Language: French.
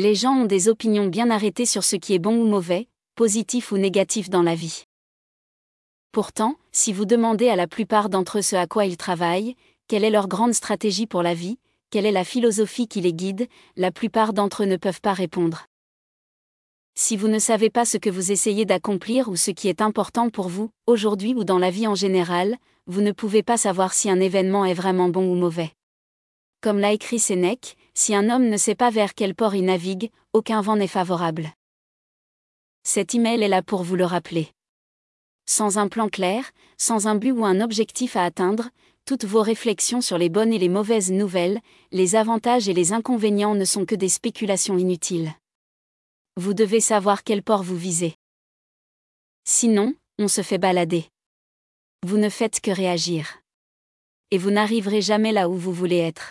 Les gens ont des opinions bien arrêtées sur ce qui est bon ou mauvais, positif ou négatif dans la vie. Pourtant, si vous demandez à la plupart d'entre eux ce à quoi ils travaillent, quelle est leur grande stratégie pour la vie, quelle est la philosophie qui les guide, la plupart d'entre eux ne peuvent pas répondre. Si vous ne savez pas ce que vous essayez d'accomplir ou ce qui est important pour vous, aujourd'hui ou dans la vie en général, vous ne pouvez pas savoir si un événement est vraiment bon ou mauvais. Comme l'a écrit Sénèque, si un homme ne sait pas vers quel port il navigue, aucun vent n'est favorable. Cet email est là pour vous le rappeler. Sans un plan clair, sans un but ou un objectif à atteindre, toutes vos réflexions sur les bonnes et les mauvaises nouvelles, les avantages et les inconvénients ne sont que des spéculations inutiles. Vous devez savoir quel port vous visez. Sinon, on se fait balader. Vous ne faites que réagir. Et vous n'arriverez jamais là où vous voulez être.